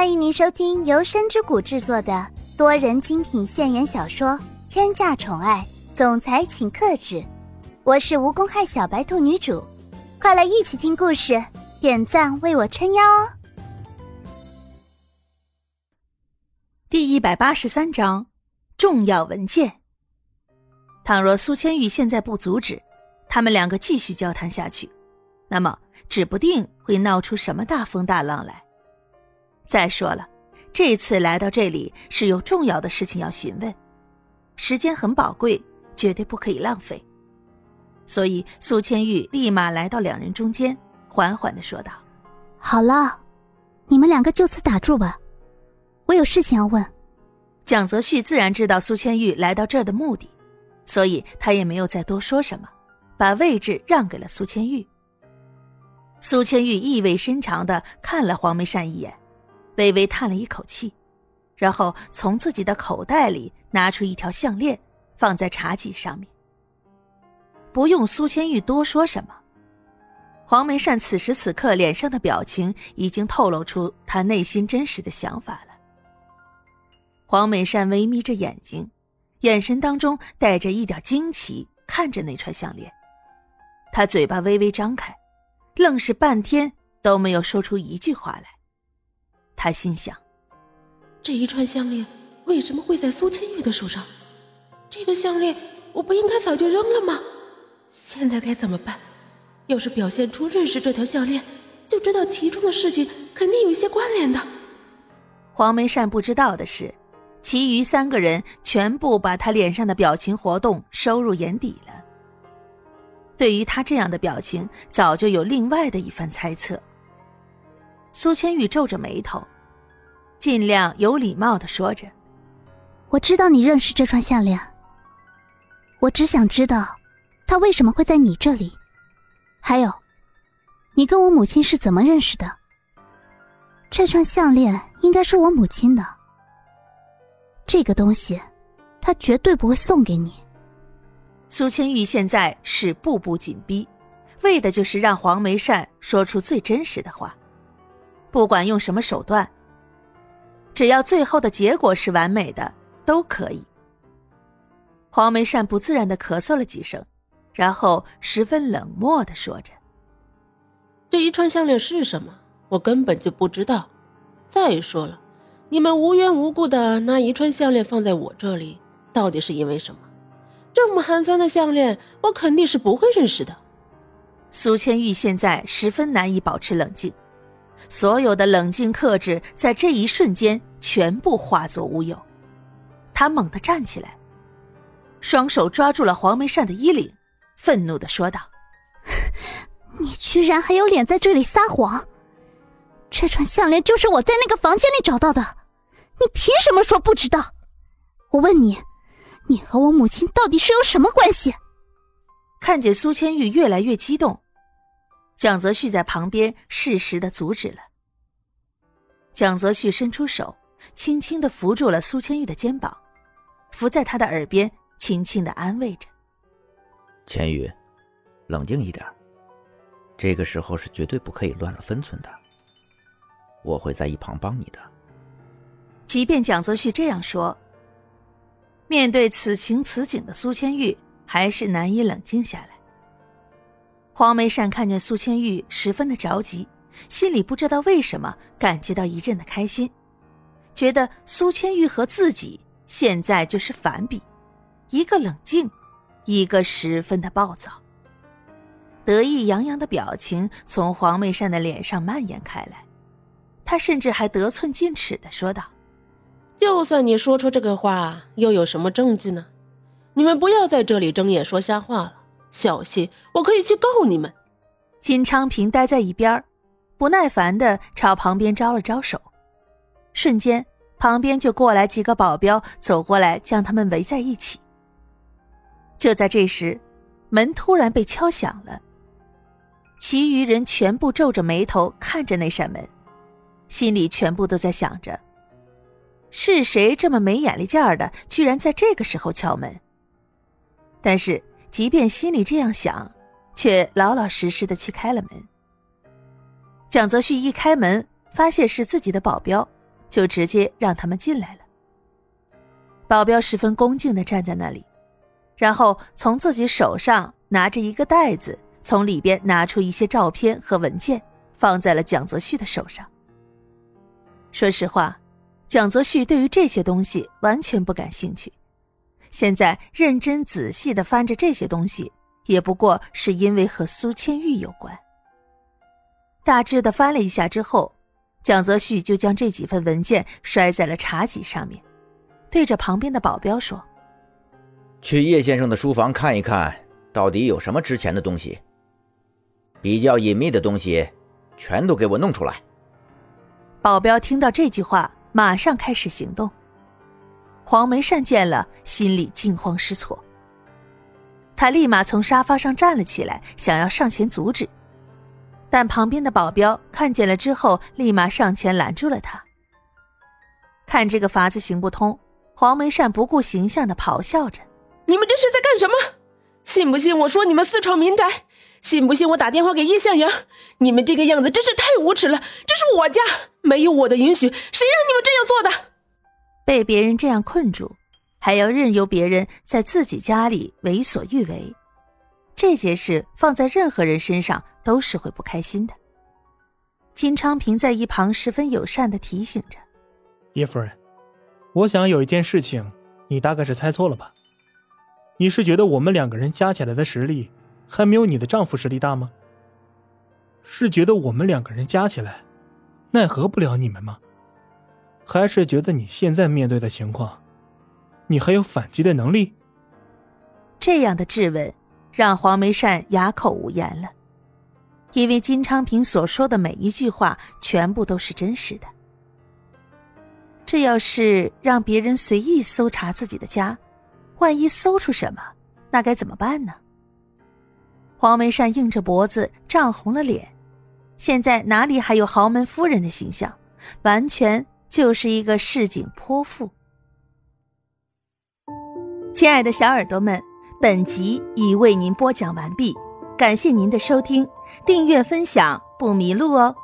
欢迎您收听由深之谷制作的多人精品现言小说《天价宠爱总裁请克制》，我是无公害小白兔女主，快来一起听故事，点赞为我撑腰哦！第一百八十三章，重要文件。倘若苏千玉现在不阻止，他们两个继续交谈下去，那么指不定会闹出什么大风大浪来。再说了，这次来到这里是有重要的事情要询问，时间很宝贵，绝对不可以浪费。所以苏千玉立马来到两人中间，缓缓的说道：“好了，你们两个就此打住吧，我有事情要问。”蒋泽旭自然知道苏千玉来到这儿的目的，所以他也没有再多说什么，把位置让给了苏千玉。苏千玉意味深长的看了黄梅善一眼。微微叹了一口气，然后从自己的口袋里拿出一条项链，放在茶几上面。不用苏千玉多说什么，黄梅善此时此刻脸上的表情已经透露出他内心真实的想法了。黄梅善微眯着眼睛，眼神当中带着一点惊奇，看着那串项链。他嘴巴微微张开，愣是半天都没有说出一句话来。他心想：这一串项链为什么会在苏千玉的手上？这个项链我不应该早就扔了吗？现在该怎么办？要是表现出认识这条项链，就知道其中的事情肯定有一些关联的。黄梅善不知道的是，其余三个人全部把他脸上的表情活动收入眼底了。对于他这样的表情，早就有另外的一番猜测。苏千玉皱着眉头，尽量有礼貌的说着：“我知道你认识这串项链，我只想知道，它为什么会在你这里？还有，你跟我母亲是怎么认识的？这串项链应该是我母亲的，这个东西，她绝对不会送给你。”苏千玉现在是步步紧逼，为的就是让黄梅善说出最真实的话。不管用什么手段，只要最后的结果是完美的，都可以。黄梅善不自然的咳嗽了几声，然后十分冷漠的说着：“这一串项链是什么？我根本就不知道。再说了，你们无缘无故的拿一串项链放在我这里，到底是因为什么？这么寒酸的项链，我肯定是不会认识的。”苏千玉现在十分难以保持冷静。所有的冷静克制，在这一瞬间全部化作乌有。他猛地站起来，双手抓住了黄梅善的衣领，愤怒的说道：“你居然还有脸在这里撒谎！这串项链就是我在那个房间里找到的，你凭什么说不知道？我问你，你和我母亲到底是有什么关系？”看见苏千玉越来越激动。蒋泽旭在旁边适时的阻止了。蒋泽旭伸出手，轻轻的扶住了苏千玉的肩膀，伏在他的耳边，轻轻的安慰着：“千玉，冷静一点，这个时候是绝对不可以乱了分寸的。我会在一旁帮你的。”即便蒋泽旭这样说，面对此情此景的苏千玉，还是难以冷静下来。黄梅善看见苏千玉十分的着急，心里不知道为什么感觉到一阵的开心，觉得苏千玉和自己现在就是反比，一个冷静，一个十分的暴躁。得意洋洋的表情从黄梅善的脸上蔓延开来，他甚至还得寸进尺的说道：“就算你说出这个话，又有什么证据呢？你们不要在这里睁眼说瞎话了。”小心，我可以去告你们！金昌平待在一边，不耐烦的朝旁边招了招手，瞬间，旁边就过来几个保镖，走过来将他们围在一起。就在这时，门突然被敲响了，其余人全部皱着眉头看着那扇门，心里全部都在想着：是谁这么没眼力劲儿的，居然在这个时候敲门？但是。即便心里这样想，却老老实实的去开了门。蒋泽旭一开门，发现是自己的保镖，就直接让他们进来了。保镖十分恭敬的站在那里，然后从自己手上拿着一个袋子，从里边拿出一些照片和文件，放在了蒋泽旭的手上。说实话，蒋泽旭对于这些东西完全不感兴趣，现在认真仔细的翻着这些东西，也不过是因为和苏千玉有关。大致的翻了一下之后，蒋泽旭就将这几份文件摔在了茶几上面。对着旁边的保镖说：“去叶先生的书房看一看，到底有什么值钱的东西。比较隐秘的东西，全都给我弄出来。”保镖听到这句话，马上开始行动。黄梅善见了，心里惊慌失措。他立马从沙发上站了起来，想要上前阻止，但旁边的保镖看见了之后，立马上前拦住了他。看这个法子行不通。黄梅善不顾形象的咆哮着：“你们这是在干什么？信不信我说你们私闯民宅？信不信我打电话给叶向阳？你们这个样子真是太无耻了！这是我家，没有我的允许，谁让你们这样做的？被别人这样困住，还要任由别人在自己家里为所欲为，这件事放在任何人身上都是会不开心的。”金昌平在一旁十分友善的提醒着：“叶夫人。”我想有一件事情，你大概是猜错了吧？你是觉得我们两个人加起来的实力还没有你的丈夫实力大吗？是觉得我们两个人加起来奈何不了你们吗？还是觉得你现在面对的情况，你还有反击的能力？这样的质问让黄梅善哑口无言了，因为金昌平所说的每一句话全部都是真实的。这要是让别人随意搜查自己的家，万一搜出什么，那该怎么办呢？黄梅善硬着脖子，涨红了脸。现在哪里还有豪门夫人的形象，完全就是一个市井泼妇。亲爱的小耳朵们，本集已为您播讲完毕，感谢您的收听，订阅分享不迷路哦。